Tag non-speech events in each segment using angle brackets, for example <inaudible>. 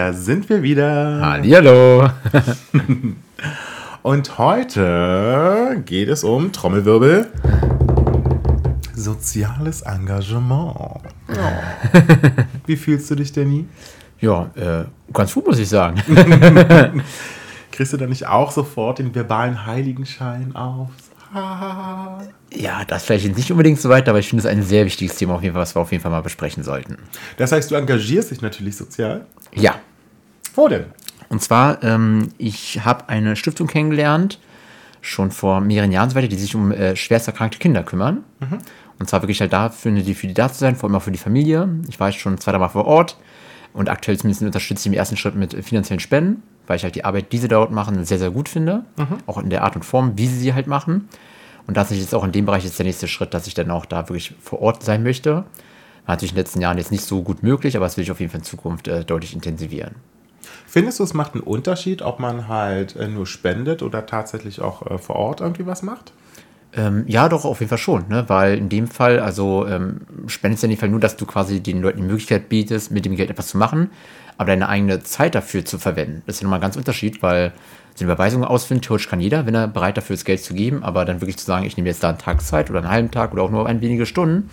Da sind wir wieder. Hallihallo. <laughs> Und heute geht es um Trommelwirbel. Soziales Engagement. Oh. <laughs> Wie fühlst du dich, Danny? Ja, äh, ganz gut, muss ich sagen. <laughs> Kriegst du da nicht auch sofort den verbalen Heiligenschein auf? Ja, das vielleicht nicht unbedingt so weit, aber ich finde es ein sehr wichtiges Thema, auf jeden Fall, was wir auf jeden Fall mal besprechen sollten. Das heißt, du engagierst dich natürlich sozial? Ja. Wo denn? Und zwar, ähm, ich habe eine Stiftung kennengelernt, schon vor mehreren Jahren so weiter, die sich um äh, schwerst erkrankte Kinder kümmern. Mhm. Und zwar wirklich halt dafür, die für die da zu sein, vor allem auch für die Familie. Ich war jetzt schon zweimal vor Ort und aktuell zumindest unterstütze ich im ersten Schritt mit finanziellen Spenden, weil ich halt die Arbeit, die sie dort machen, sehr, sehr gut finde. Mhm. Auch in der Art und Form, wie sie sie halt machen. Und tatsächlich ist auch in dem Bereich jetzt der nächste Schritt, dass ich dann auch da wirklich vor Ort sein möchte. War natürlich in den letzten Jahren jetzt nicht so gut möglich, aber das will ich auf jeden Fall in Zukunft äh, deutlich intensivieren. Findest du, es macht einen Unterschied, ob man halt äh, nur spendet oder tatsächlich auch äh, vor Ort irgendwie was macht? Ähm, ja, doch, auf jeden Fall schon, ne? weil in dem Fall, also ähm, spendest ja in dem Fall nur, dass du quasi den Leuten die Möglichkeit bietest, mit dem Geld etwas zu machen, aber deine eigene Zeit dafür zu verwenden. Das ist ja nochmal ein ganz Unterschied, weil so eine Überweisung ausfüllen, theoretisch kann jeder, wenn er bereit dafür ist, Geld zu geben, aber dann wirklich zu sagen, ich nehme jetzt da einen Tag Zeit oder einen halben Tag oder auch nur ein wenige Stunden,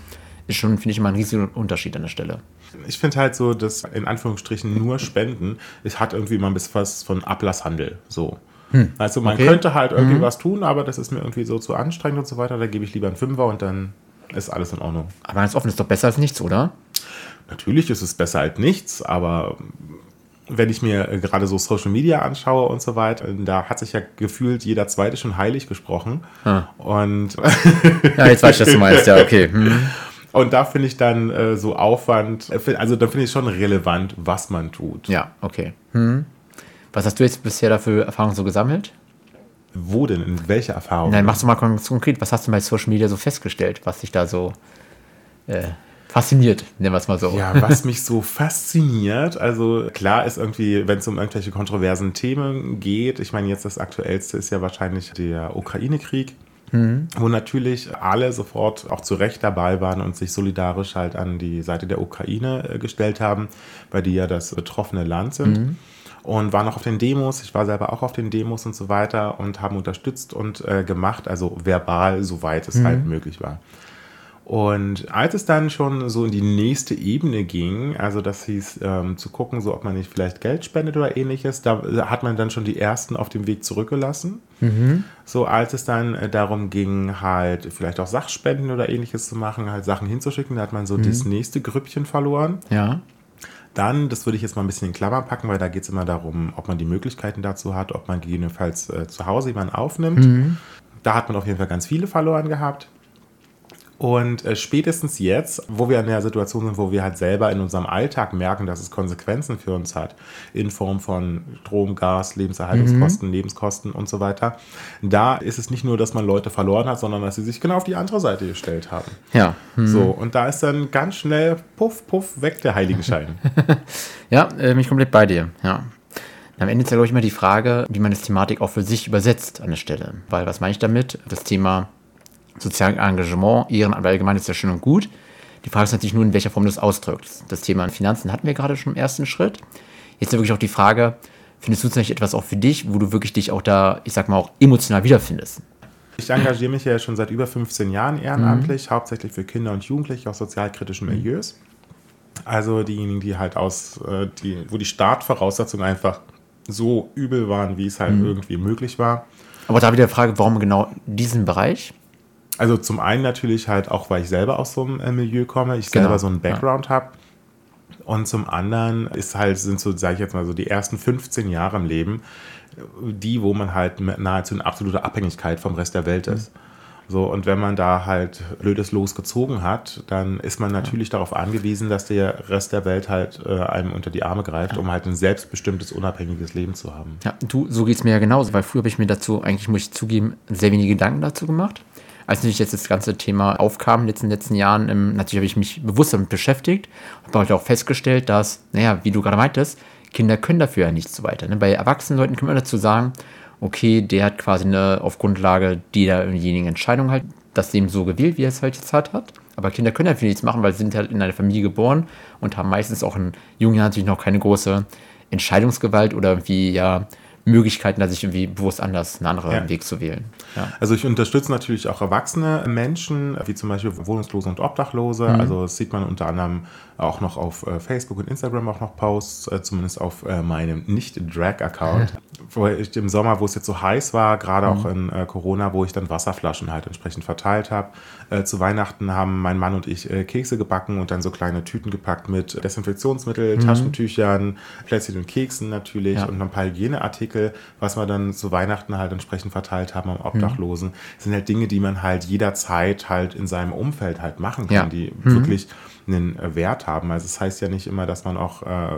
ist schon, finde ich, immer ein riesiger Unterschied an der Stelle. Ich finde halt so, dass in Anführungsstrichen nur Spenden, es hat irgendwie immer ein bisschen was von Ablasshandel, so. Hm. Also man okay. könnte halt irgendwie mhm. was tun, aber das ist mir irgendwie so zu anstrengend und so weiter, da gebe ich lieber einen Fünfer und dann ist alles in Ordnung. Aber ganz offen ist doch besser als nichts, oder? Natürlich ist es besser als nichts, aber wenn ich mir äh, gerade so Social Media anschaue und so weiter, da hat sich ja gefühlt jeder Zweite schon heilig gesprochen. Hm. Und ja, jetzt weiß ich, was du meinst, ja, okay. <laughs> Hm. Und da finde ich dann äh, so Aufwand, äh, also da finde ich schon relevant, was man tut. Ja, okay. Hm. Was hast du jetzt bisher dafür Erfahrungen so gesammelt? Wo denn? In welcher Erfahrung? Nein, machst du mal konkret, was hast du bei Social Media so festgestellt, was dich da so äh, fasziniert, nennen wir es mal so. Ja, was mich so fasziniert, also klar ist irgendwie, wenn es um irgendwelche kontroversen Themen geht, ich meine, jetzt das aktuellste ist ja wahrscheinlich der Ukraine-Krieg. Mhm. Wo natürlich alle sofort auch zu Recht dabei waren und sich solidarisch halt an die Seite der Ukraine äh, gestellt haben, weil die ja das betroffene Land sind. Mhm und waren auch auf den Demos. Ich war selber auch auf den Demos und so weiter und haben unterstützt und äh, gemacht, also verbal, soweit es mhm. halt möglich war. Und als es dann schon so in die nächste Ebene ging, also das hieß ähm, zu gucken, so ob man nicht vielleicht Geld spendet oder ähnliches, da hat man dann schon die ersten auf dem Weg zurückgelassen. Mhm. So als es dann äh, darum ging, halt vielleicht auch Sachspenden oder ähnliches zu machen, halt Sachen hinzuschicken, da hat man so mhm. das nächste Grüppchen verloren. Ja. Dann, das würde ich jetzt mal ein bisschen in Klammern packen, weil da geht es immer darum, ob man die Möglichkeiten dazu hat, ob man gegebenenfalls äh, zu Hause jemanden aufnimmt. Mhm. Da hat man auf jeden Fall ganz viele verloren gehabt. Und äh, spätestens jetzt, wo wir in der Situation sind, wo wir halt selber in unserem Alltag merken, dass es Konsequenzen für uns hat, in Form von Strom, Gas, Lebenserhaltungskosten, mhm. Lebenskosten und so weiter, da ist es nicht nur, dass man Leute verloren hat, sondern dass sie sich genau auf die andere Seite gestellt haben. Ja. Mhm. So, und da ist dann ganz schnell puff, puff, weg der Heiligenschein. <laughs> ja, äh, mich komplett bei dir, ja. Am Ende ist ja, glaube ich, immer die Frage, wie man das Thematik auch für sich übersetzt an der Stelle. Weil, was meine ich damit? Das Thema sozialen Engagement, Ehrenamt allgemein ist ja schön und gut. Die Frage ist natürlich nur, in welcher Form du das ausdrückst. Das Thema Finanzen hatten wir gerade schon im ersten Schritt. Jetzt wirklich auch die Frage, findest du nicht etwas auch für dich, wo du wirklich dich auch da, ich sag mal, auch emotional wiederfindest? Ich engagiere mich ja schon seit über 15 Jahren ehrenamtlich, mhm. hauptsächlich für Kinder und Jugendliche aus sozialkritischen Milieus. Also diejenigen, die halt aus, äh, die, wo die Startvoraussetzungen einfach so übel waren, wie es halt mhm. irgendwie möglich war. Aber da wieder die Frage, warum genau diesen Bereich? Also zum einen natürlich halt auch, weil ich selber aus so einem äh, Milieu komme, ich selber genau. so einen Background ja. habe. Und zum anderen ist halt, sind so, sage ich jetzt mal so, die ersten 15 Jahre im Leben, die, wo man halt nahezu in absoluter Abhängigkeit vom Rest der Welt ist. Mhm. So, und wenn man da halt blödes Los gezogen hat, dann ist man natürlich ja. darauf angewiesen, dass der Rest der Welt halt äh, einem unter die Arme greift, ja. um halt ein selbstbestimmtes, unabhängiges Leben zu haben. Ja, du, so geht es mir ja genauso, weil früher habe ich mir dazu, eigentlich muss ich zugeben, sehr wenige Gedanken dazu gemacht. Als natürlich jetzt das ganze Thema aufkam in den letzten Jahren, ähm, natürlich habe ich mich bewusst damit beschäftigt, habe heute auch festgestellt, dass, naja, wie du gerade meintest, Kinder können dafür ja nicht so weiter. Ne? Bei erwachsenen Leuten kann man dazu sagen, okay, der hat quasi eine, auf Grundlage derjenigen Entscheidung halt das Leben so gewählt, wie er es halt jetzt hat. Aber Kinder können dafür nichts machen, weil sie sind halt in einer Familie geboren und haben meistens auch in jungen Jahren natürlich noch keine große Entscheidungsgewalt oder irgendwie ja Möglichkeiten, da sich irgendwie bewusst anders einen anderen ja. Weg zu wählen. Ja. Also ich unterstütze natürlich auch erwachsene Menschen, wie zum Beispiel Wohnungslose und Obdachlose. Mhm. Also das sieht man unter anderem auch noch auf äh, Facebook und Instagram auch noch Posts, äh, zumindest auf äh, meinem Nicht-Drag-Account. wo ich im Sommer, wo es jetzt so heiß war, gerade mhm. auch in Corona, wo ich dann Wasserflaschen halt entsprechend verteilt habe. Zu Weihnachten haben mein Mann und ich Kekse gebacken und dann so kleine Tüten gepackt mit Desinfektionsmittel, mhm. Taschentüchern, Plätzchen und Keksen natürlich ja. und ein paar Hygieneartikel, was wir dann zu Weihnachten halt entsprechend verteilt haben am Obdachlosen. Das sind halt Dinge, die man halt jederzeit halt in seinem Umfeld halt machen kann, ja. die mhm. wirklich einen Wert haben. Also es das heißt ja nicht immer, dass man auch äh,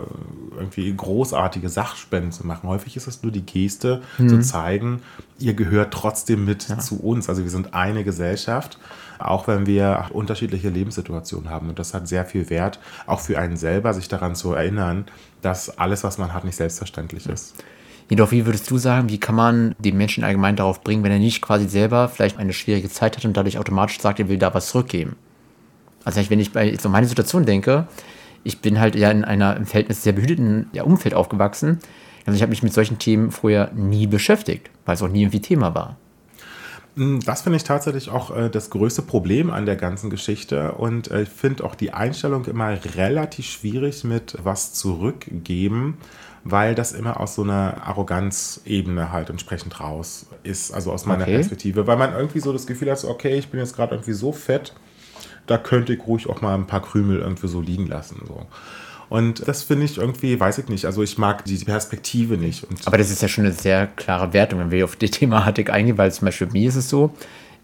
irgendwie großartige Sachspenden zu machen. Häufig ist es nur die Geste, mhm. zu zeigen, ihr gehört trotzdem mit ja. zu uns. Also wir sind eine Gesellschaft, auch wenn wir unterschiedliche Lebenssituationen haben. Und das hat sehr viel Wert, auch für einen selber, sich daran zu erinnern, dass alles, was man hat, nicht selbstverständlich ist. Jedoch, wie würdest du sagen, wie kann man den Menschen allgemein darauf bringen, wenn er nicht quasi selber vielleicht eine schwierige Zeit hat und dadurch automatisch sagt, er will da was zurückgeben? Also wenn ich bei so meine Situation denke, ich bin halt ja in einer im Verhältnis sehr behüteten ja, Umfeld aufgewachsen. Also ich habe mich mit solchen Themen früher nie beschäftigt, weil es auch nie irgendwie Thema war. Hm, das finde ich tatsächlich auch äh, das größte Problem an der ganzen Geschichte. Und äh, ich finde auch die Einstellung immer relativ schwierig mit was zurückgeben, weil das immer aus so einer Arroganzebene halt entsprechend raus ist, also aus meiner okay. Perspektive. Weil man irgendwie so das Gefühl hat, okay, ich bin jetzt gerade irgendwie so fett, da könnte ich ruhig auch mal ein paar Krümel irgendwie so liegen lassen. So. Und das finde ich irgendwie, weiß ich nicht, also ich mag die Perspektive nicht. Und Aber das ist ja schon eine sehr klare Wertung, wenn wir auf die <laughs> Thematik eingehen, weil zum Beispiel mir ist es so,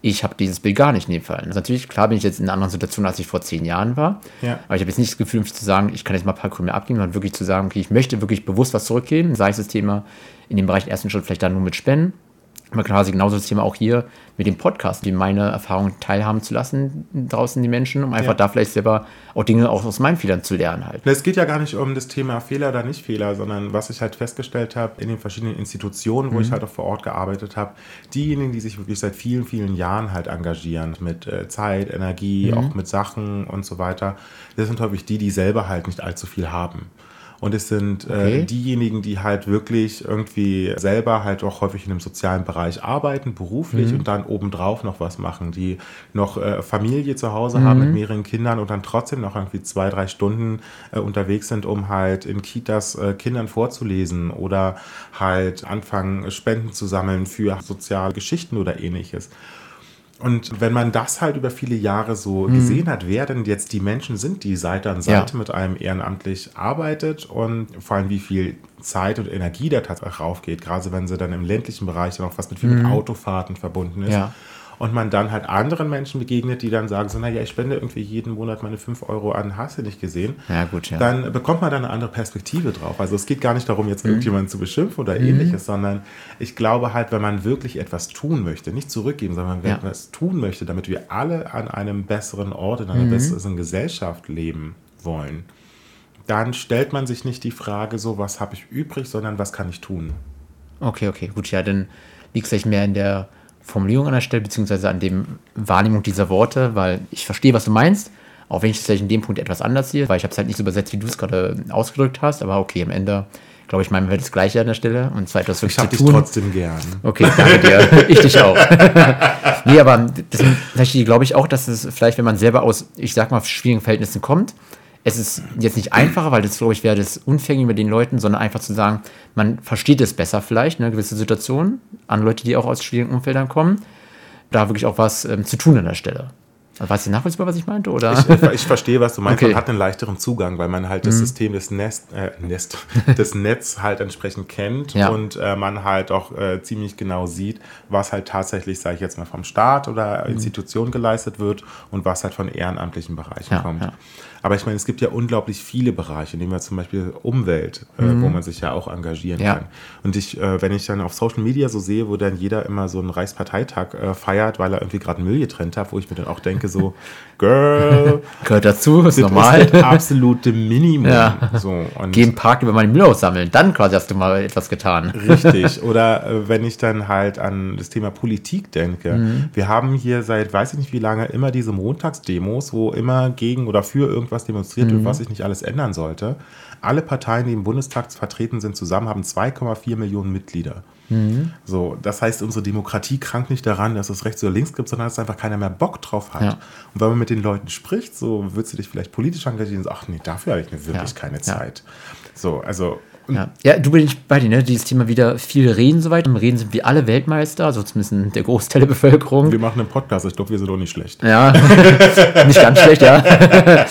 ich habe dieses Bild gar nicht in dem Fall. Also natürlich, klar bin ich jetzt in einer anderen Situation, als ich vor zehn Jahren war. Ja. Aber ich habe jetzt nicht das Gefühl, zu sagen, ich kann jetzt mal ein paar Krümel abgeben, sondern wirklich zu sagen, okay, ich möchte wirklich bewusst was zurückgeben, sei es das Thema in dem Bereich ersten Schritt vielleicht dann nur mit Spenden aber quasi genauso das Thema auch hier mit dem Podcast, die meine Erfahrungen teilhaben zu lassen draußen die Menschen, um einfach ja. da vielleicht selber auch Dinge auch aus meinen Fehlern zu lernen halt. Es geht ja gar nicht um das Thema Fehler oder nicht Fehler, sondern was ich halt festgestellt habe in den verschiedenen Institutionen, wo mhm. ich halt auch vor Ort gearbeitet habe, diejenigen, die sich wirklich seit vielen, vielen Jahren halt engagieren mit äh, Zeit, Energie, mhm. auch mit Sachen und so weiter, das sind häufig die, die selber halt nicht allzu viel haben. Und es sind äh, okay. äh, diejenigen, die halt wirklich irgendwie selber halt auch häufig in einem sozialen Bereich arbeiten, beruflich mhm. und dann obendrauf noch was machen, die noch äh, Familie zu Hause mhm. haben mit mehreren Kindern und dann trotzdem noch irgendwie zwei, drei Stunden äh, unterwegs sind, um halt in Kitas äh, Kindern vorzulesen oder halt anfangen, Spenden zu sammeln für soziale Geschichten oder ähnliches. Und wenn man das halt über viele Jahre so mhm. gesehen hat, wer denn jetzt die Menschen sind, die Seite an Seite ja. mit einem ehrenamtlich arbeitet und vor allem wie viel Zeit und Energie da tatsächlich raufgeht, gerade wenn sie dann im ländlichen Bereich dann auch was mit viel mhm. mit Autofahrten verbunden ist. Ja und man dann halt anderen Menschen begegnet, die dann sagen so, naja, ich spende irgendwie jeden Monat meine 5 Euro an, hast du nicht gesehen? Ja, gut, ja. Dann bekommt man da eine andere Perspektive drauf. Also es geht gar nicht darum, jetzt mhm. irgendjemanden zu beschimpfen oder mhm. ähnliches, sondern ich glaube halt, wenn man wirklich etwas tun möchte, nicht zurückgeben, sondern wenn ja. man etwas tun möchte, damit wir alle an einem besseren Ort, in einer mhm. besseren Gesellschaft leben wollen, dann stellt man sich nicht die Frage so, was habe ich übrig, sondern was kann ich tun? Okay, okay, gut, ja, dann liegt es vielleicht mehr in der Formulierung an der Stelle, beziehungsweise an dem Wahrnehmung dieser Worte, weil ich verstehe, was du meinst, auch wenn ich es vielleicht in dem Punkt etwas anders sehe, weil ich habe es halt nicht so übersetzt, wie du es gerade ausgedrückt hast, aber okay, am Ende glaube ich, meinen wir das Gleiche an der Stelle und zwar etwas wirklich ich zu tun. Ich trotzdem gern. Okay, danke dir. <laughs> ich dich auch. <laughs> nee, aber das glaube ich auch, dass es vielleicht, wenn man selber aus, ich sag mal, schwierigen Verhältnissen kommt, es ist jetzt nicht einfacher, weil das, glaube ich, wäre das unfair gegenüber den Leuten, sondern einfach zu sagen, man versteht es besser vielleicht, eine gewisse Situation, an Leute, die auch aus schwierigen Umfeldern kommen, da wirklich auch was ähm, zu tun an der Stelle. War es nachvollziehbar, was ich meinte? Oder? Ich, ich, ich verstehe, was du meinst. Okay. Man hat einen leichteren Zugang, weil man halt das System des Nest, äh, Nest, <laughs> des Netz halt entsprechend kennt Ja. und äh, man halt auch äh, ziemlich genau sieht, was halt tatsächlich, sage ich jetzt mal, vom Staat oder Institution geleistet wird und was halt von ehrenamtlichen Bereichen Ja, kommt. ja. Aber ich meine, es gibt ja unglaublich viele Bereiche, nehmen wir zum Beispiel Umwelt, äh, wo man sich ja auch engagieren Mhm. Ja. kann. Und ich, äh, wenn ich dann auf Social Media so sehe, wo dann jeder immer so einen Reichsparteitag äh, feiert, weil er irgendwie gerade Müll getrennt hat, wo ich mir dann auch denke, so, <laughs> Girl, Gehört dazu, ist normal. ist das absolute Minimum. Ja. So, und Geh im Park über meinen Müll aussammeln. Dann quasi hast du mal etwas getan. Richtig. <laughs> Oder äh, wenn ich dann halt an das Thema Politik denke. Mhm. Wir haben hier seit weiß ich nicht wie lange immer diese Montagsdemos, wo immer gegen oder für irgendwas demonstriert Mhm. wird, was sich nicht alles ändern sollte. Alle Parteien, die im Bundestag vertreten sind, zusammen haben 2,4 Millionen Mitglieder. Mhm. So, das heißt, unsere Demokratie krankt nicht daran, dass es rechts oder links gibt, sondern dass einfach keiner mehr Bock drauf hat. Ja. Und wenn man mit den Leuten spricht, so würdest du dich vielleicht politisch engagieren und sagst, ach nee, dafür habe ich mir wirklich Ja. keine Ja. Zeit. So, also Ja. ja, du bin ich bei dir, ne? Dieses Thema wieder viel reden soweit. Im Reden sind wir alle Weltmeister, also zumindest der Großteil der Bevölkerung. wir machen einen Podcast, ich glaube, wir sind doch nicht schlecht. Ja, <laughs> nicht ganz schlecht, ja. <laughs>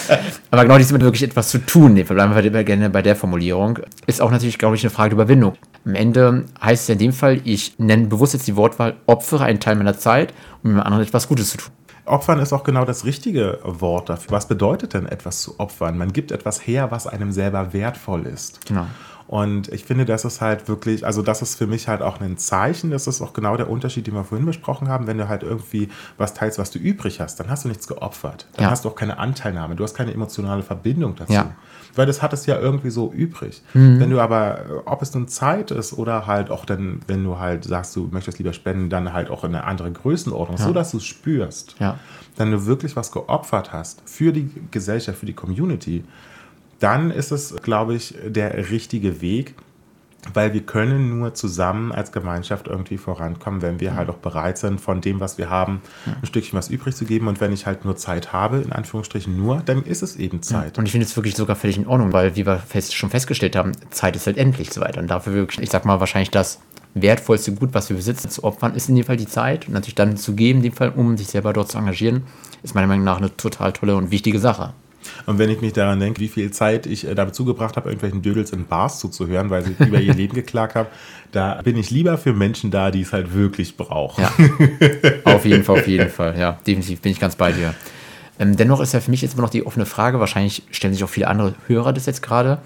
Aber genau dies mit wirklich etwas zu tun, nee, bleiben wir gerne bei der Formulierung, ist auch natürlich, glaube ich, eine Frage der Überwindung. Am Ende heißt es ja in dem Fall, ich nenne bewusst jetzt die Wortwahl, opfere einen Teil meiner Zeit, um mit anderen etwas Gutes zu tun. Opfern ist auch genau das richtige Wort dafür. Was bedeutet denn etwas zu opfern? Man gibt etwas her, was einem selber wertvoll ist. Genau. Und ich finde, das ist halt wirklich, also das ist für mich halt auch ein Zeichen, das ist auch genau der Unterschied, den wir vorhin besprochen haben, wenn du halt irgendwie was teilst, was du übrig hast, dann hast du nichts geopfert. Dann Ja. hast du auch keine Anteilnahme, du hast keine emotionale Verbindung dazu. Ja. Weil das hat es ja irgendwie so übrig. Wenn du aber, äh, ob es nun Zeit ist oder halt auch dann, wenn du halt sagst, du möchtest lieber spenden, dann halt auch in eine andere Größenordnung, so dass du es spürst. Ja. Wenn du wirklich was geopfert hast für die Gesellschaft, für die Community, dann ist es, glaube ich, der richtige Weg, weil wir können nur zusammen als Gemeinschaft irgendwie vorankommen, wenn wir halt auch bereit sind, von dem, was wir haben, ein Stückchen was übrig zu geben. Und wenn ich halt nur Zeit habe, in Anführungsstrichen nur, dann ist es eben Zeit. Und ich finde es wirklich sogar völlig in Ordnung, weil, wie wir fest, schon festgestellt haben, Zeit ist halt endlich so weiter. Und dafür wirklich, ich sag mal, wahrscheinlich das wertvollste Gut, was wir besitzen, zu opfern, ist in dem Fall die Zeit. Und natürlich dann zu geben, in dem Fall, um sich selber dort zu engagieren, ist meiner Meinung nach eine total tolle und wichtige Sache. Und wenn ich mich daran denke, wie viel Zeit ich äh, damit zugebracht habe, irgendwelchen Dödels in Bars zuzuhören, weil sie <laughs> über ihr Leben geklagt haben, da bin ich lieber für Menschen da, die es halt wirklich brauchen. Ja, auf jeden Fall, auf jeden Fall. Ja, definitiv bin ich ganz bei dir. Ähm, dennoch ist ja für mich jetzt immer noch die offene Frage, wahrscheinlich stellen sich auch viele andere Hörer das jetzt gerade,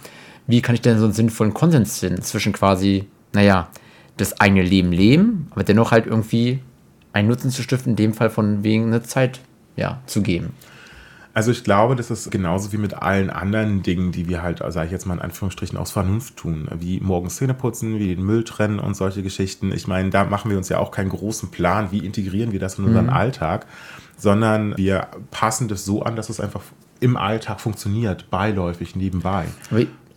wie kann ich denn so einen sinnvollen Konsens finden zwischen quasi, naja, das eigene Leben leben, aber dennoch halt irgendwie einen Nutzen zu stiften, in dem Fall von wegen eine Zeit ja, zu geben. Also ich glaube, das ist genauso wie mit allen anderen Dingen, die wir halt, sage ich jetzt mal in Anführungsstrichen, aus Vernunft tun, wie morgens Zähne putzen, wie den Müll trennen und solche Geschichten. Ich meine, da machen wir uns ja auch keinen großen Plan, wie integrieren wir das in unseren Alltag, sondern wir passen das so an, dass es einfach im Alltag funktioniert, beiläufig, nebenbei.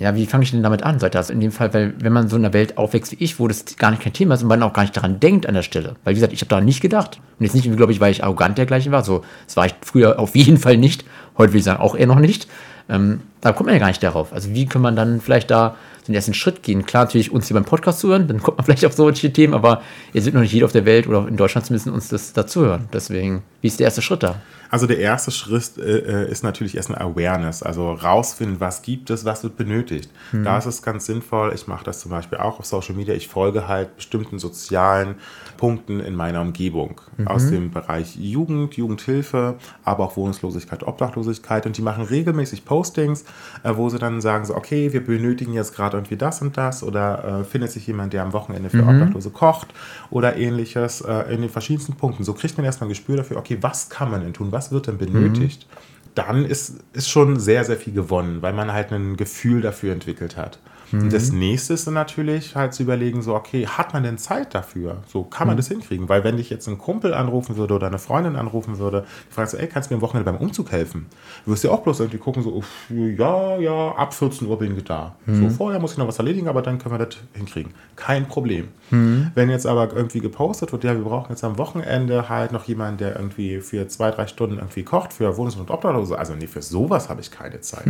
Ja, wie fange ich denn damit an? Seit das in dem Fall, weil wenn man so in einer Welt aufwächst wie ich, wo das gar nicht kein Thema ist und man auch gar nicht daran denkt an der Stelle. Weil wie gesagt, ich habe daran nicht gedacht. Und jetzt nicht, glaube ich, weil ich arrogant dergleichen war. So, das war ich früher auf jeden Fall nicht. Heute will ich sagen, auch eher noch nicht. Ähm, da kommt man ja gar nicht darauf. Also wie kann man dann vielleicht da den ersten Schritt gehen? Klar, natürlich uns hier beim Podcast zuhören, dann kommt man <laughs> vielleicht auf solche Themen, aber ihr seid noch nicht jeder auf der Welt oder in Deutschland zumindest uns das dazuhören. Deswegen, wie ist der erste Schritt da? Also der erste Schritt äh, ist natürlich erstmal Awareness, also rausfinden, was gibt es, was wird benötigt. Da ist es ganz sinnvoll, ich mache das zum Beispiel auch auf Social Media, ich folge halt bestimmten sozialen Punkten in meiner Umgebung aus dem Bereich Jugend, Jugendhilfe, aber auch Wohnungslosigkeit, Obdachlosigkeit und die machen regelmäßig Postings, äh, wo sie dann sagen so, okay, wir benötigen jetzt gerade irgendwie das und das oder äh, findet sich jemand, der am Wochenende für Obdachlose kocht oder ähnliches äh, in den verschiedensten Punkten. So kriegt man erstmal ein Gespür dafür, okay, was kann man denn tun, was wird denn benötigt? Dann ist, ist schon sehr, sehr viel gewonnen, weil man halt ein Gefühl dafür entwickelt hat. Und das nächste ist dann natürlich halt zu überlegen, so, okay, hat man denn Zeit dafür? So, kann man das hinkriegen? Weil wenn dich jetzt ein Kumpel anrufen würde oder eine Freundin anrufen würde, die fragst du, ey, kannst du mir am Wochenende beim Umzug helfen? Du wirst ja auch bloß irgendwie gucken, so, uff, ja, ja, ab 14 Uhr bin ich da. So, vorher muss ich noch was erledigen, aber dann können wir das hinkriegen. Kein Problem. Wenn jetzt aber irgendwie gepostet wird, ja, wir brauchen jetzt am Wochenende halt noch jemanden, der irgendwie für zwei, drei Stunden irgendwie kocht für Wohnungs- und Obdachlose. Also nee, für sowas habe ich keine Zeit.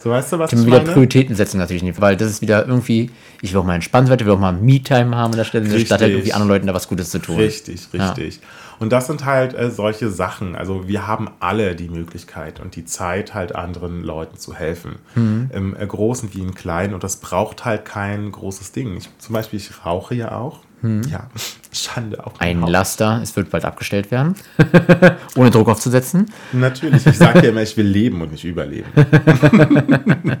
So, weißt du, was ich wieder meine? Prioritäten setzen natürlich nicht, weil das ist wieder irgendwie, ich will auch mal entspannt werden, will auch mal Me-Time haben an der Stelle, statt halt irgendwie anderen Leuten da was Gutes zu tun. Richtig, richtig. Und das sind halt äh, solche Sachen. Also wir haben alle die Möglichkeit und die Zeit, halt anderen Leuten zu helfen. Mhm. Im äh, Großen wie im Kleinen. Und das braucht halt kein großes Ding. Ich, zum Beispiel, ich rauche ja auch. Mhm. Ja, <laughs> Schande auch. Ein Haus. Laster, es wird bald abgestellt werden. <laughs> Ohne Druck aufzusetzen. Natürlich, ich sage ja immer, ich will leben und nicht überleben. <laughs>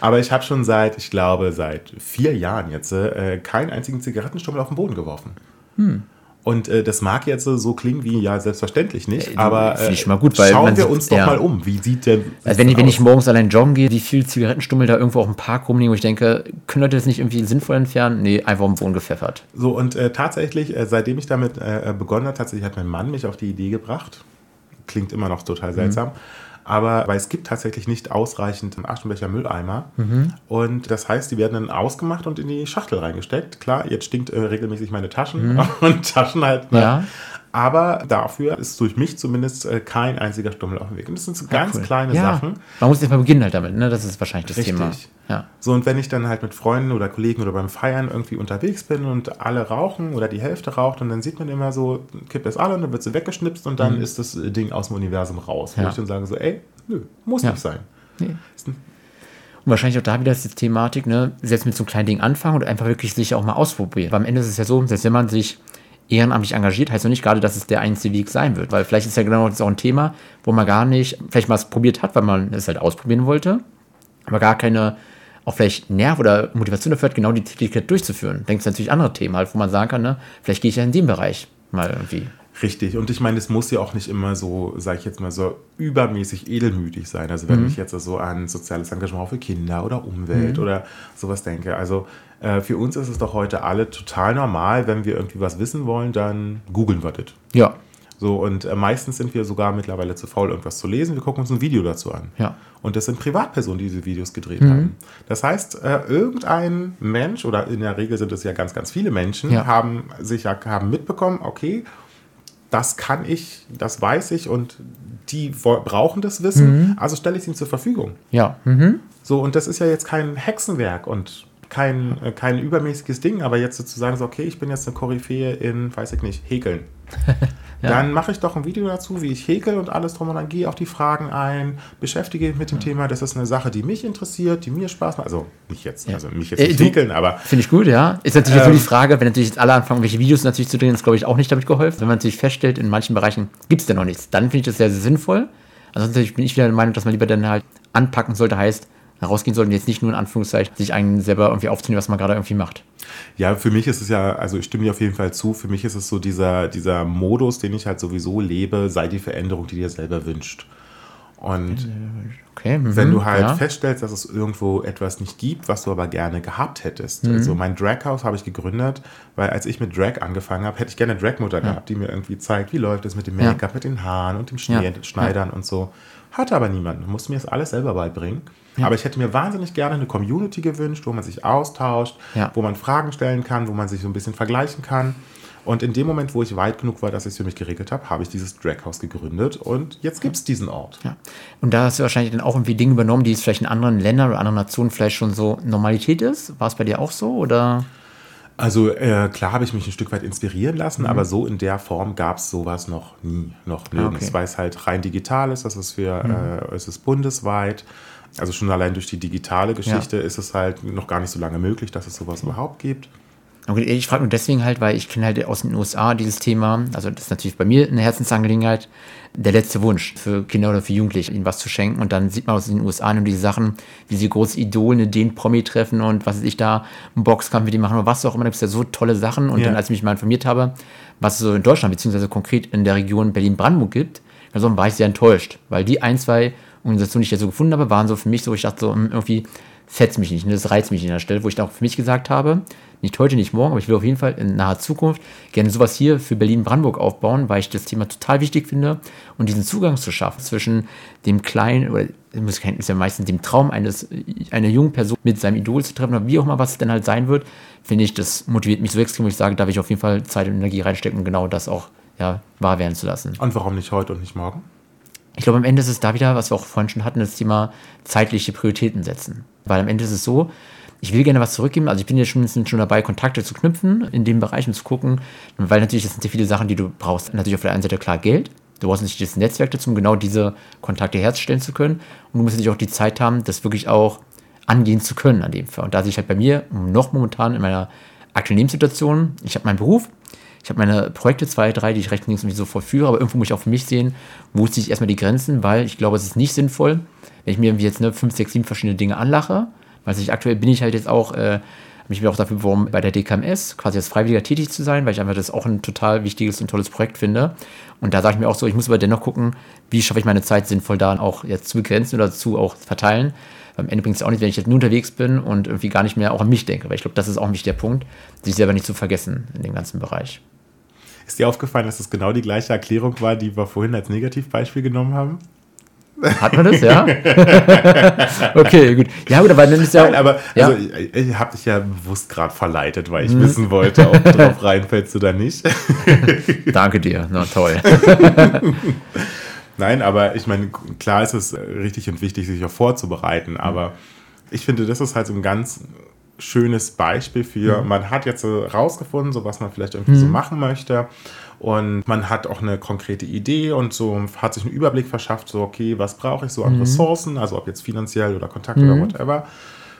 Aber ich habe schon seit, ich glaube, seit vier Jahren jetzt äh, keinen einzigen Zigarettenstummel auf den Boden geworfen. Hm. Und äh, das mag jetzt so klingen wie, ja, selbstverständlich nicht, äh, aber äh, ich mal gut, weil schauen wir uns doch ja. mal um. Wie sieht denn. Also wenn, ich, wenn ich morgens allein joggen gehe, wie viel Zigarettenstummel da irgendwo auf dem Park rumliegen, wo ich denke, können Leute das nicht irgendwie sinnvoll entfernen? Nee, einfach den Boden gepfeffert. So, und äh, tatsächlich, äh, seitdem ich damit äh, begonnen habe, tatsächlich hat mein Mann mich auf die Idee gebracht. Klingt immer noch total seltsam. Mhm aber weil es gibt tatsächlich nicht ausreichend Aschenbecher Mülleimer. Mhm. Und das heißt, die werden dann ausgemacht und in die Schachtel reingesteckt. Klar, jetzt stinkt äh, regelmäßig meine Taschen mhm. <laughs> und Taschen halt. Ne? Ja. Aber dafür ist durch mich zumindest äh, kein einziger Stummel auf dem Weg. Und das sind so ja, ganz cool. kleine ja. Sachen. Man muss jetzt mal beginnen halt damit, ne? Das ist wahrscheinlich das Richtig. Thema. Ja. So, und wenn ich dann halt mit Freunden oder Kollegen oder beim Feiern irgendwie unterwegs bin und alle rauchen oder die Hälfte raucht und dann sieht man immer so, kippt es alle und dann wird sie weggeschnipst und dann mhm. ist das Ding aus dem Universum raus. Wo ich dann sage so, ey, nö, muss nicht sein. Nee. Und wahrscheinlich auch da wieder die Thematik, ne, selbst mit so einem kleinen Ding anfangen und einfach wirklich sich auch mal ausprobieren. Weil am Ende ist es ja so, dass wenn man sich ehrenamtlich engagiert, heißt noch nicht gerade, dass es der einzige Weg sein wird. Weil vielleicht ist ja genau das auch ein Thema, wo man gar nicht, vielleicht mal es probiert hat, weil man es halt ausprobieren wollte, aber gar keine, auch vielleicht Nerv oder Motivation dafür hat, genau die Tätigkeit durchzuführen. Denkst du natürlich andere Themen halt, wo man sagen kann, ne, vielleicht gehe ich ja in dem Bereich mal irgendwie. Richtig. Und ich meine, es muss ja auch nicht immer so, sage ich jetzt mal, so übermäßig edelmütig sein. Also wenn mhm. ich jetzt so an soziales Engagement für Kinder oder Umwelt mhm. oder sowas denke. Also äh, für uns ist es doch heute alle total normal, wenn wir irgendwie was wissen wollen, dann googeln wir das. Ja. So, und äh, meistens sind wir sogar mittlerweile zu faul, irgendwas zu lesen. Wir gucken uns ein Video dazu an. Ja. Und das sind Privatpersonen, die diese Videos gedreht mhm. haben. Das heißt, äh, irgendein Mensch, oder in der Regel sind es ja ganz, ganz viele Menschen, ja. haben sich haben mitbekommen, okay, das kann ich, das weiß ich und die brauchen das Wissen, mhm. also stelle ich es ihnen zur Verfügung. Ja. Mhm. So, und das ist ja jetzt kein Hexenwerk und kein, äh, kein übermäßiges Ding, aber jetzt sozusagen so, okay, ich bin jetzt eine Koryphäe in, weiß ich nicht, Häkeln. <laughs> Ja. Dann mache ich doch ein Video dazu, wie ich häkel und alles drum und dann gehe auf die Fragen ein, beschäftige mich mit dem ja. Thema. Das ist eine Sache, die mich interessiert, die mir Spaß macht. Also nicht jetzt, ja. also mich jetzt äh, nicht häkeln, aber. Finde ich gut, ja. Ist natürlich ähm, jetzt die Frage, wenn natürlich jetzt alle anfangen, welche Videos natürlich zu drehen, ist glaube ich auch nicht damit geholfen. Wenn man natürlich feststellt, in manchen Bereichen gibt es denn noch nichts, dann finde ich das sehr, sehr sinnvoll. Ansonsten bin ich wieder der Meinung, dass man lieber dann halt anpacken sollte, heißt, herausgehen sollten, jetzt nicht nur in Anführungszeichen sich einen selber irgendwie aufzunehmen, was man gerade irgendwie macht. Ja, für mich ist es ja, also ich stimme dir auf jeden Fall zu, für mich ist es so dieser, dieser Modus, den ich halt sowieso lebe, sei die Veränderung, die dir selber wünscht. Und okay, mhm, wenn du halt ja. feststellst, dass es irgendwo etwas nicht gibt, was du aber gerne gehabt hättest. Mhm. Also mein Draghouse habe ich gegründet, weil als ich mit Drag angefangen habe, hätte ich gerne eine Dragmutter ja. gehabt, die mir irgendwie zeigt, wie läuft es mit dem Make-up, ja. mit den Haaren und dem Schneidern und so. Hatte aber niemand. Musste mir das alles selber beibringen. Ja. Aber ich hätte mir wahnsinnig gerne eine Community gewünscht, wo man sich austauscht, ja. wo man Fragen stellen kann, wo man sich so ein bisschen vergleichen kann. Und in dem Moment, wo ich weit genug war, dass ich es für mich geregelt habe, habe ich dieses Draghouse gegründet und jetzt gibt es diesen Ort. Ja. Und da hast du wahrscheinlich dann auch irgendwie Dinge übernommen, die es vielleicht in anderen Ländern oder anderen Nationen vielleicht schon so Normalität ist. War es bei dir auch so oder? Also äh, klar habe ich mich ein Stück weit inspirieren lassen, mhm. aber so in der Form gab es sowas noch nie, noch ah, nirgends, okay. weil es halt rein digital ist, das ist für, mhm. äh, es ist bundesweit. Also schon allein durch die digitale Geschichte ja. ist es halt noch gar nicht so lange möglich, dass es sowas überhaupt gibt. Okay, ich frage nur deswegen halt, weil ich kenne halt aus den USA dieses Thema, also das ist natürlich bei mir eine Herzensangelegenheit, der letzte Wunsch für Kinder oder für Jugendliche, ihnen was zu schenken. Und dann sieht man aus den USA nur diese Sachen, wie sie große Idole, den Promi treffen und was weiß ich da, einen Boxkampf mit die machen oder was auch immer. Da gibt es ja so tolle Sachen. Und ja. dann, als ich mich mal informiert habe, was es so in Deutschland, beziehungsweise konkret in der Region Berlin-Brandenburg gibt, also war ich sehr enttäuscht, weil die ein, zwei Organisationen, die ich ja so gefunden habe, waren so für mich so, ich dachte so, hm, irgendwie fetzt mich nicht. Und das reizt mich an der Stelle, wo ich auch für mich gesagt habe, nicht heute, nicht morgen, aber ich will auf jeden Fall in naher Zukunft gerne sowas hier für Berlin-Brandenburg aufbauen, weil ich das Thema total wichtig finde und diesen Zugang zu schaffen zwischen dem kleinen, oder Musik ist ja meistens dem Traum eines, einer jungen Person mit seinem Idol zu treffen oder wie auch immer, was es denn halt sein wird, finde ich, das motiviert mich so extrem, wo ich sage, da will ich auf jeden Fall Zeit und Energie reinstecken, um genau das auch ja, wahr werden zu lassen. Und warum nicht heute und nicht morgen? Ich glaube, am Ende ist es da wieder, was wir auch vorhin schon hatten, das Thema zeitliche Prioritäten setzen. Weil am Ende ist es so, ich will gerne was zurückgeben. Also ich bin ja schon, schon dabei, Kontakte zu knüpfen in dem Bereich und zu gucken, weil natürlich das sind sehr viele Sachen, die du brauchst. Natürlich auf der einen Seite klar Geld. Du brauchst natürlich das Netzwerk dazu, um genau diese Kontakte herzustellen zu können. Und du musst natürlich auch die Zeit haben, das wirklich auch angehen zu können an dem Fall. Und da sehe ich halt bei mir noch momentan in meiner aktuellen Lebenssituation, ich habe meinen Beruf, ich habe meine Projekte, zwei, drei, die ich rechts links so vollführe, aber irgendwo muss ich auch für mich sehen, wo ziehe ich erstmal die Grenzen, weil ich glaube, es ist nicht sinnvoll, wenn ich mir jetzt ne, fünf, sechs, sieben verschiedene Dinge anlache, weil ich aktuell bin ich halt jetzt auch, äh, mich auch dafür beworben, bei der DKMS quasi als Freiwilliger tätig zu sein, weil ich einfach das auch ein total wichtiges und tolles Projekt finde. Und da sage ich mir auch so, ich muss aber dennoch gucken, wie schaffe ich meine Zeit sinnvoll da auch jetzt zu begrenzen oder zu auch verteilen. Am Ende bringt es auch nicht, wenn ich jetzt nur unterwegs bin und irgendwie gar nicht mehr auch an mich denke. Weil ich glaube, das ist auch nicht der Punkt, sich selber nicht zu vergessen in dem ganzen Bereich. Ist dir aufgefallen, dass das genau die gleiche Erklärung war, die wir vorhin als Negativbeispiel genommen haben? Hat man das, ja? <laughs> okay, gut. Ja, gut, aber dann ist ja. Nein, aber ja. also, ich, ich habe dich ja bewusst gerade verleitet, weil ich mhm. wissen wollte, ob du <laughs> drauf reinfällst oder nicht. <laughs> Danke dir, na toll. Nein, aber ich meine, klar ist es richtig und wichtig, sich auch vorzubereiten, aber ich finde, das ist halt so ein ganz schönes Beispiel für, mhm. man hat jetzt rausgefunden, so was man vielleicht irgendwie mhm. so machen möchte und man hat auch eine konkrete Idee und so hat sich einen Überblick verschafft, so okay, was brauche ich so an mhm. Ressourcen, also ob jetzt finanziell oder Kontakt oder mhm. whatever.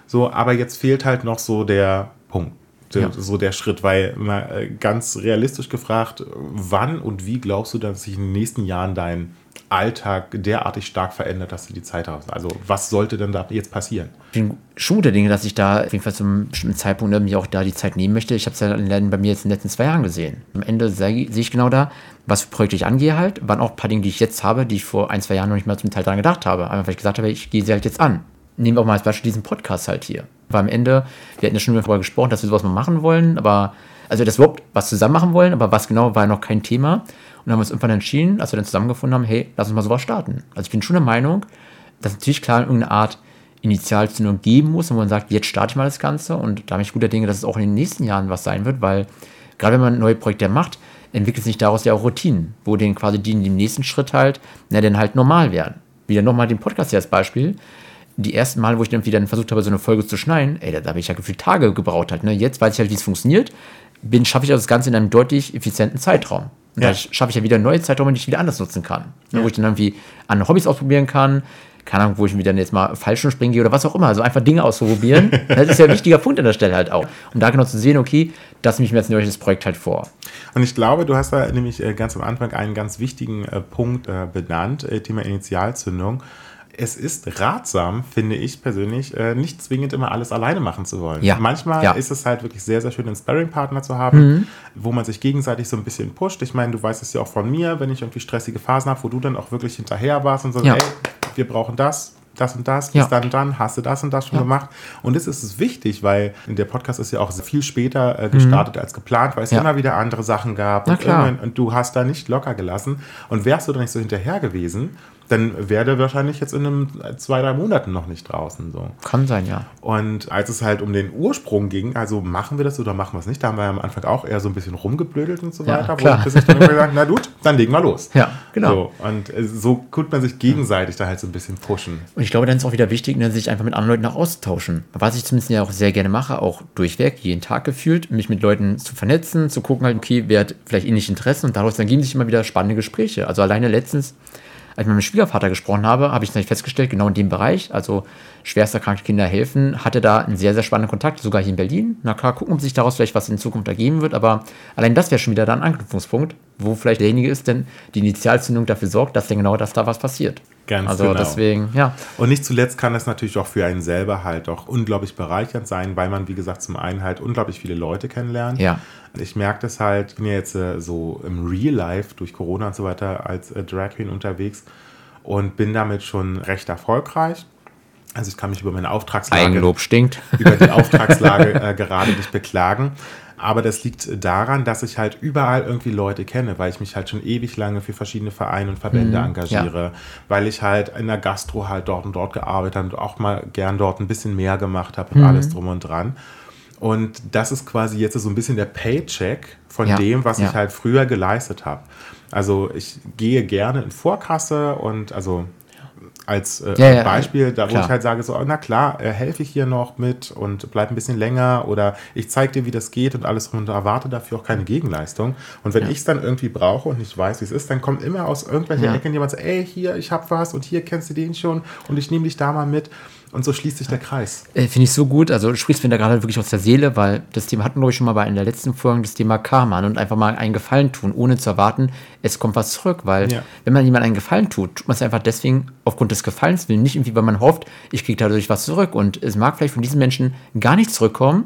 So, aber jetzt fehlt halt noch so der Punkt. Ja. So der Schritt, weil mal äh, ganz realistisch gefragt, wann und wie glaubst du, dass sich in den nächsten Jahren dein Alltag derartig stark verändert, dass du die Zeit hast? Also was sollte denn da jetzt passieren? Ich bin schon guter Dinge, dass ich da auf jeden Fall zum bestimmten Zeitpunkt mir auch da die Zeit nehmen möchte. Ich habe es ja bei mir jetzt in den letzten zwei Jahren gesehen. Am Ende sehe ich genau da, was für Projekte ich angehe halt, waren auch ein paar Dinge, die ich jetzt habe, die ich vor ein, zwei Jahren noch nicht mal zum Teil daran gedacht habe. Einfach weil ich gesagt habe, ich gehe sie halt jetzt an. Nehmen wir auch mal als Beispiel diesen Podcast halt hier. Weil am Ende, wir hatten ja schon darüber gesprochen, dass wir sowas mal machen wollen, aber also dass wir überhaupt was zusammen machen wollen, aber was genau war noch kein Thema. Und haben wir uns irgendwann entschieden, als wir dann zusammengefunden haben, hey, lass uns mal sowas starten. Also ich bin schon der Meinung, dass natürlich klar irgendeine Art Initialzündung geben muss, wo man sagt, jetzt starte ich mal das Ganze. Und da bin ich guter Dinge, dass es auch in den nächsten Jahren was sein wird, weil gerade wenn man neue Projekte macht, entwickelt sich daraus ja auch Routinen, wo den quasi die in dem nächsten Schritt halt, na, dann halt normal werden. Wieder nochmal den Podcast hier als Beispiel. Die ersten Mal, wo ich dann wieder versucht habe, so eine Folge zu schneiden, ey, da, da habe ich ja gefühlt Tage gebraucht halt. Ne? Jetzt weiß ich halt, wie es funktioniert, bin, schaffe ich das Ganze in einem deutlich effizienten Zeitraum. Und ja. da schaffe ich ja wieder neue Zeiträume, die ich wieder anders nutzen kann. Ja. Wo ich dann irgendwie an Hobbys ausprobieren kann. Keine Ahnung, wo ich wieder jetzt mal falsch springen gehe oder was auch immer. Also einfach Dinge auszuprobieren. <laughs> das ist ja ein wichtiger Punkt an der Stelle halt auch. Um da genau zu sehen, okay, das nehme ich mir jetzt neues Projekt halt vor. Und ich glaube, du hast da nämlich äh, ganz am Anfang einen ganz wichtigen äh, Punkt äh, benannt, Thema Initialzündung es ist ratsam, finde ich persönlich, äh, nicht zwingend immer alles alleine machen zu wollen. Ja. Manchmal ja. ist es halt wirklich sehr, sehr schön, einen Sparring-Partner zu haben, mhm. wo man sich gegenseitig so ein bisschen pusht. Ich meine, du weißt es ja auch von mir, wenn ich irgendwie stressige Phasen habe, wo du dann auch wirklich hinterher warst und sagst, ja. ey, wir brauchen das, das und das, bis dann und dann, hast du das und das schon ja. gemacht. Und es ist wichtig, weil der Podcast ist ja auch viel später äh, gestartet mhm. als geplant, weil es ja. immer wieder andere Sachen gab und, und, du hast da nicht locker gelassen. Und wärst du da nicht so hinterher gewesen, dann wäre der wahrscheinlich jetzt in einem zwei, drei Monaten noch nicht draußen. So. Kann sein, ja. Und als es halt um den Ursprung ging, also machen wir das oder machen wir es nicht, da haben wir am Anfang auch eher so ein bisschen rumgeblödelt und so ja, weiter, klar. wo ich dann <laughs> gesagt na gut, dann legen wir los. Ja, genau. So, und äh, so konnte man sich gegenseitig da halt so ein bisschen pushen. Und ich glaube, dann ist es auch wieder wichtig, ne, sich einfach mit anderen Leuten auch auszutauschen. Was ich zumindest ja auch sehr gerne mache, auch durchweg, jeden Tag gefühlt, mich mit Leuten zu vernetzen, zu gucken halt, okay, wer hat vielleicht ähnliche Interessen und daraus dann geben sich immer wieder spannende Gespräche. Also alleine letztens als ich mit meinem Schwiegervater gesprochen habe, habe ich natürlich festgestellt, genau in dem Bereich, also schwerst erkrankte Kinder helfen, hatte da einen sehr, sehr spannenden Kontakt, sogar hier in Berlin. Na klar, gucken, ob sich daraus vielleicht was in Zukunft ergeben wird, aber allein das wäre schon wieder da ein Anknüpfungspunkt, wo vielleicht derjenige ist, denn die Initialzündung dafür sorgt, dass denn genau dass da was passiert. Ganz also genau. deswegen, ja. Und nicht zuletzt kann es natürlich auch für einen selber halt auch unglaublich bereichernd sein, weil man, wie gesagt, zum einen halt unglaublich viele Leute kennenlernt. Ja. Ich merke das halt, ich bin ja jetzt äh, so im Real Life durch Corona und so weiter als äh, Drag Queen unterwegs und bin damit schon recht erfolgreich. Also ich kann mich über meine Auftragslage, Eigenlob stinkt. <laughs> über die Auftragslage <laughs> äh, gerade nicht beklagen. Aber das liegt daran, dass ich halt überall irgendwie Leute kenne, weil ich mich halt schon ewig lange für verschiedene Vereine und Verbände mhm, engagiere, ja. weil ich halt in der Gastro halt dort und dort gearbeitet habe und auch mal gern dort ein bisschen mehr gemacht habe und mhm. alles drum und dran. Und das ist quasi jetzt so ein bisschen der Paycheck von ja, dem, was ja. ich halt früher geleistet habe. Also ich gehe gerne in Vorkasse und also als äh, Ja, ja, Beispiel, da wo klar. ich halt sage, so, na klar, äh, helfe ich hier noch mit und bleib ein bisschen länger oder ich zeige dir, wie das geht und alles und erwarte dafür auch keine Gegenleistung. Und wenn ich es dann irgendwie brauche und nicht weiß, wie es ist, dann kommt immer aus irgendwelchen Ja. Ecken jemand so, ey, hier, ich hab was und hier kennst du den schon und ich nehme dich da mal mit. Und so schließt sich der Kreis. Äh, Finde ich so gut. Also du sprichst mir da gerade wirklich aus der Seele, weil das Thema hatten wir schon mal bei einer der letzten Folgen, das Thema Karma und einfach mal einen Gefallen tun, ohne zu erwarten, es kommt was zurück. Weil Ja. wenn man jemandem einen Gefallen tut, tut man es einfach deswegen aufgrund des Gefallens willen, nicht irgendwie, weil man hofft, ich kriege dadurch was zurück. Und es mag vielleicht von diesen Menschen gar nicht zurückkommen.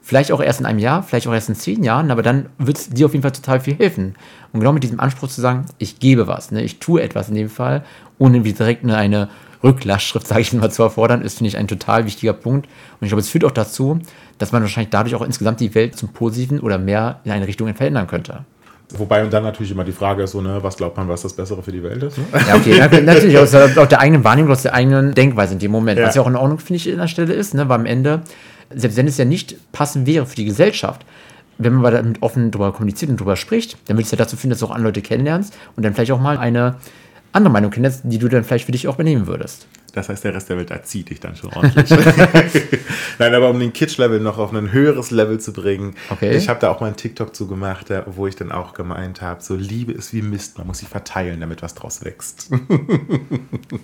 Vielleicht auch erst in einem Jahr, vielleicht auch erst in zehn Jahren, aber dann wird es dir auf jeden Fall total viel helfen. Und genau mit diesem Anspruch zu sagen, ich gebe was, ne, ich tue etwas in dem Fall, ohne wie direkt eine, eine Rücklastschrift, sage ich mal, zu erfordern, ist, finde ich, ein total wichtiger Punkt. Und ich glaube, es führt auch dazu, dass man wahrscheinlich dadurch auch insgesamt die Welt zum Positiven oder mehr in eine Richtung verändern könnte. Wobei und dann natürlich immer die Frage ist so, ne, was glaubt man, was das Bessere für die Welt ist? Ne? Ja, okay, na- <laughs> natürlich aus der, aus der eigenen Wahrnehmung, aus der eigenen Denkweise in dem Moment. Ja. Was ja auch in Ordnung, finde ich, an der Stelle ist, ne? weil am Ende, selbst wenn es ja nicht passend wäre für die Gesellschaft, wenn man aber damit offen drüber kommuniziert und drüber spricht, dann würde es ja dazu führen, dass du auch andere Leute kennenlernst und dann vielleicht auch mal eine andere Meinung kennenlernst, die du dann vielleicht für dich auch übernehmen würdest. Das heißt, der Rest der Welt erzieht dich dann schon ordentlich. <laughs> Nein, aber um den Kitsch-Level noch auf ein höheres Level zu bringen, Okay. ich habe da auch mal einen TikTok zu gemacht, da- wo ich dann auch gemeint habe, so Liebe ist wie Mist, man muss sie verteilen, damit was draus wächst. <laughs>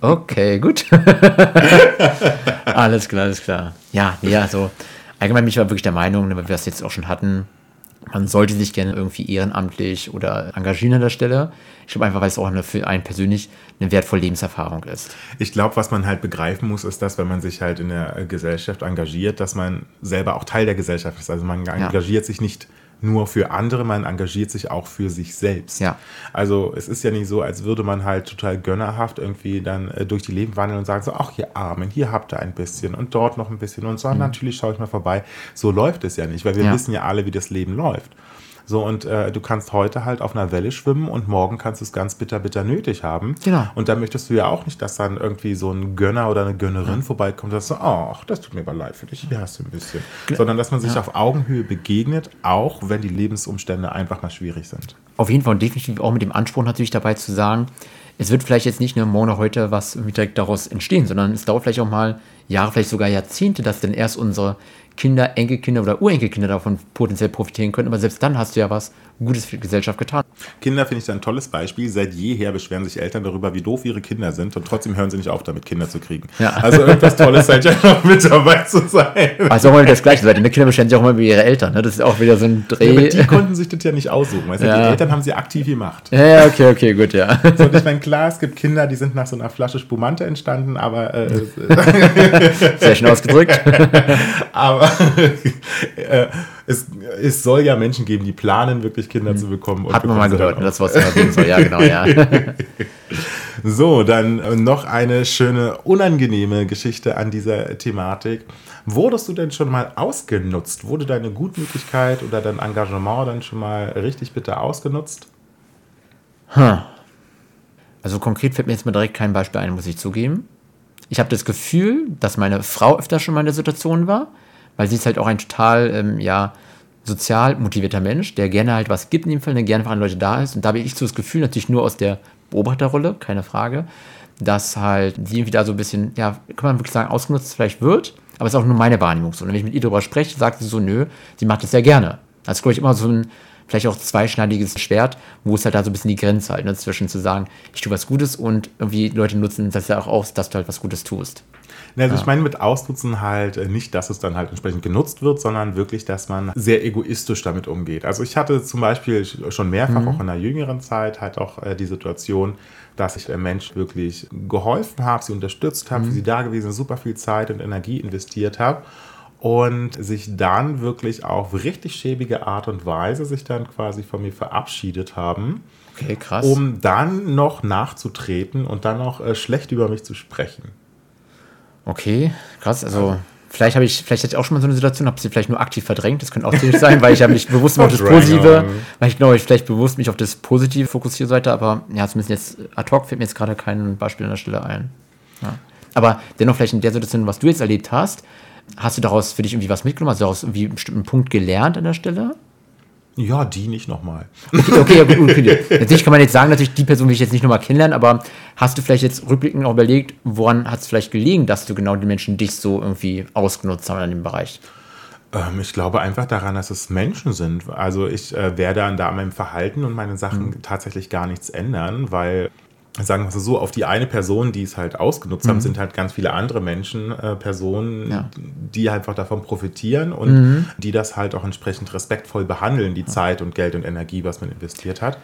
Okay, gut. <laughs> alles klar, alles klar. Ja, nee, also allgemein bin ich aber wirklich der Meinung, ne, weil wir das jetzt auch schon hatten, man sollte sich gerne irgendwie ehrenamtlich oder engagieren an der Stelle. Ich glaube einfach, weil es auch eine, für einen persönlich eine wertvolle Lebenserfahrung ist. Ich glaube, was man halt begreifen muss, ist, dass wenn man sich halt in der Gesellschaft engagiert, dass man selber auch Teil der Gesellschaft ist. Also man engagiert sich nicht nur für andere, man engagiert sich auch für sich selbst. Ja. Also es ist ja nicht so, als würde man halt total gönnerhaft irgendwie dann äh, durch die Leben wandeln und sagen so, ach ihr Armen, hier habt ihr ein bisschen und dort noch ein bisschen und so, natürlich schaue ich mal vorbei. So läuft es ja nicht, weil wir Ja. wissen ja alle, wie das Leben läuft. So, und äh, du kannst heute halt auf einer Welle schwimmen und morgen kannst du es ganz bitter, bitter nötig haben. Genau. Und da möchtest du ja auch nicht, dass dann irgendwie so ein Gönner oder eine Gönnerin vorbeikommt und sagt so, ach, das tut mir aber leid für dich, hier hast du ein bisschen. Sondern dass man sich auf Augenhöhe begegnet, auch wenn die Lebensumstände einfach mal schwierig sind. Auf jeden Fall und definitiv auch mit dem Anspruch natürlich dabei zu sagen, es wird vielleicht jetzt nicht nur morgen oder heute was direkt daraus entstehen, sondern es dauert vielleicht auch mal Jahre, vielleicht sogar Jahrzehnte, dass dann erst unsere Kinder, Enkelkinder oder Urenkelkinder davon potenziell profitieren können. Aber selbst dann hast du ja was Gutes für die Gesellschaft getan. Kinder finde ich da ein tolles Beispiel. Seit jeher beschweren sich Eltern darüber, wie doof ihre Kinder sind und trotzdem hören sie nicht auf, damit Kinder zu kriegen. Ja. Also irgendwas Tolles seid ja noch mit dabei zu sein. Also auch mal das Gleiche. Die Kinder beschweren sich auch mal über ihre Eltern. Ne? Das ist auch wieder so ein Ja, aber Dreh. die konnten sich das ja nicht aussuchen. Weißt du? Die Ja. Eltern haben sie aktiv gemacht. Ja, ja, okay, okay, gut, ja. So, und ich meine, klar, es gibt Kinder, die sind nach so einer Flasche Spumante entstanden, aber, äh, Sehr schön ausgedrückt. <laughs> aber <laughs> äh, es, es soll ja Menschen geben, die planen, wirklich Kinder zu bekommen. und Hat man mal gehört, ne? das was geben soll. Ja, genau, ja. <laughs> So, dann äh, noch eine schöne, unangenehme Geschichte an dieser Thematik. Wurdest du denn schon mal ausgenutzt? Wurde deine Gutmütigkeit oder dein Engagement dann schon mal richtig bitte ausgenutzt? Also konkret fällt mir jetzt mal direkt kein Beispiel ein, muss ich zugeben. Ich habe das Gefühl, dass meine Frau öfter schon mal in der Situation war, weil sie ist halt auch ein total, ähm, ja, sozial motivierter Mensch, der gerne halt was gibt in dem Fall, der gerne für andere Leute da ist. Und da habe ich so das Gefühl, natürlich nur aus der Beobachterrolle, keine Frage, dass halt sie irgendwie da so ein bisschen, ja, kann man wirklich sagen, ausgenutzt vielleicht wird. Aber es ist auch nur meine Wahrnehmung so. Und wenn ich mit ihr darüber spreche, sagt sie so, nö, sie macht es sehr gerne. Das ist, glaube ich, immer so ein vielleicht auch zweischneidiges Schwert, wo es halt da so ein bisschen die Grenze halt ne, zwischen zu sagen, ich tue was Gutes und irgendwie Leute nutzen das ja auch aus, dass du halt was Gutes tust. Also ich meine mit Ausnutzen halt äh, nicht, dass es dann halt entsprechend genutzt wird, sondern wirklich, dass man sehr egoistisch damit umgeht. Also ich hatte zum Beispiel schon mehrfach, auch in der jüngeren Zeit, halt auch äh, die Situation, dass ich der Mensch wirklich geholfen habe, sie unterstützt habe, für sie da gewesen, super viel Zeit und Energie investiert habe und sich dann wirklich auf richtig schäbige Art und Weise sich dann quasi von mir verabschiedet haben, Okay, krass. um dann noch nachzutreten und dann noch äh, schlecht über mich zu sprechen. Okay, krass. Also vielleicht habe ich, vielleicht hatte ich auch schon mal so eine Situation, habe sie vielleicht nur aktiv verdrängt. Das könnte auch theoretisch sein, weil ich habe mich bewusst auf das <laughs> Verdrängung. Positive, weil ich glaube, ich vielleicht bewusst mich auf das Positive fokussieren sollte, aber ja, zumindest jetzt ad hoc fällt mir jetzt gerade kein Beispiel an der Stelle ein. Ja. Aber dennoch vielleicht in der Situation, was du jetzt erlebt hast, hast du daraus für dich irgendwie was mitgenommen? Hast du daraus irgendwie einen bestimmten Punkt gelernt an der Stelle? Ja, die nicht nochmal. Okay, okay, ja, gut, okay. Natürlich kann man jetzt sagen, natürlich, die Person will ich jetzt nicht nochmal kennenlernen, aber hast du vielleicht jetzt rückblickend auch überlegt, woran hat es vielleicht gelegen, dass du genau die Menschen dich so irgendwie ausgenutzt haben in dem Bereich? Ähm, ich glaube einfach daran, dass es Menschen sind. Also ich äh, werde an da an meinem Verhalten und meinen Sachen mhm. tatsächlich gar nichts ändern, weil sagen wir so, auf die eine Person, die es halt ausgenutzt mhm. haben, sind halt ganz viele andere Menschen, äh, Personen, ja. die einfach davon profitieren und mhm. die das halt auch entsprechend respektvoll behandeln, die ja. Zeit und Geld und Energie, was man investiert hat.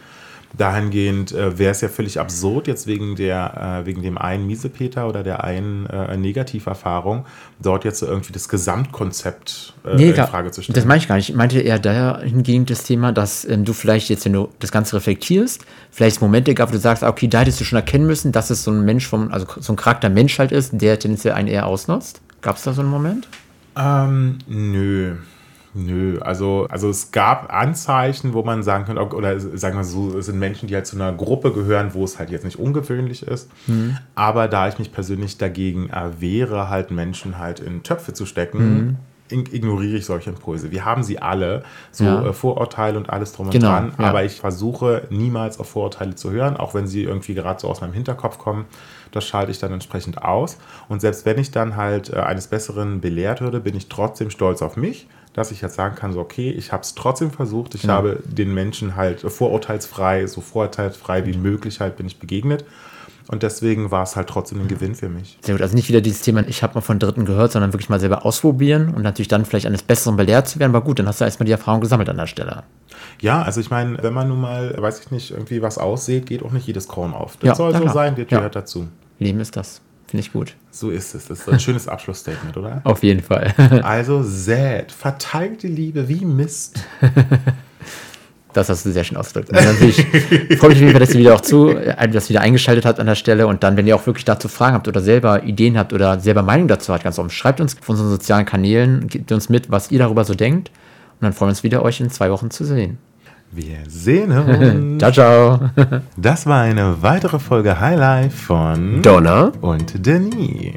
Dahingehend äh, wäre es ja völlig absurd, jetzt wegen, der, äh, wegen dem einen Miesepeter oder der einen äh, Negativerfahrung, dort jetzt so irgendwie das Gesamtkonzept äh, nee, in Frage zu stellen. Das meine ich gar nicht. Ich meinte eher dahingehend das Thema, dass ähm, du vielleicht jetzt, wenn du das Ganze reflektierst, vielleicht Momente gab, wo du sagst, okay, da hättest du schon erkennen müssen, dass es so ein Mensch vom, also so ein Charakter Mensch halt ist, der tendenziell einen eher ausnutzt. Gab es da so einen Moment? Ähm, nö. Nö, also, also es gab Anzeichen, wo man sagen könnte, oder sagen wir so, es sind Menschen, die halt zu einer Gruppe gehören, wo es halt jetzt nicht ungewöhnlich ist. Mhm. Aber da ich mich persönlich dagegen erwehre, halt Menschen halt in Töpfe zu stecken, mhm. Ignoriere ich solche Impulse. Wir haben sie alle, so ja. Äh, Vorurteile und alles drum und genau, dran, ja. aber ich versuche niemals auf Vorurteile zu hören, auch wenn sie irgendwie gerade so aus meinem Hinterkopf kommen. Das schalte ich dann entsprechend aus. Und selbst wenn ich dann halt äh, eines Besseren belehrt würde, bin ich trotzdem stolz auf mich dass ich jetzt sagen kann, so okay, ich habe es trotzdem versucht, ich ja. habe den Menschen halt vorurteilsfrei, so vorurteilsfrei wie möglich halt bin ich begegnet. Und deswegen war es halt trotzdem ein Gewinn für mich. Sehr gut. Also nicht wieder dieses Thema, ich habe mal von Dritten gehört, sondern wirklich mal selber ausprobieren und natürlich dann vielleicht eines Besseren belehrt zu werden. Aber gut, dann hast du erstmal die Erfahrung gesammelt an der Stelle. Ja, also ich meine, wenn man nun mal, weiß ich nicht, irgendwie was aussieht, geht auch nicht jedes Korn auf. Das ja, soll so klar. sein, das gehört dazu. Leben ist das. Finde ich gut. So ist es. Das ist ein schönes Abschlussstatement, oder? <laughs> Auf jeden Fall. also sät, verteilt die Liebe wie Mist. <laughs> Das hast du sehr schön ausgedrückt. Und natürlich freue mich, dass ihr wieder auch zu, äh, das wieder eingeschaltet habt an der Stelle. Und dann, wenn ihr auch wirklich dazu Fragen habt oder selber Ideen habt oder selber Meinung dazu habt, ganz offen, schreibt uns auf unseren sozialen Kanälen, gebt uns mit, was ihr darüber so denkt. Und dann freuen wir uns wieder, euch in zwei Wochen zu sehen. Wir sehen uns. <laughs> ciao, ciao. Das war eine weitere Folge Highlife von Donna und Denis.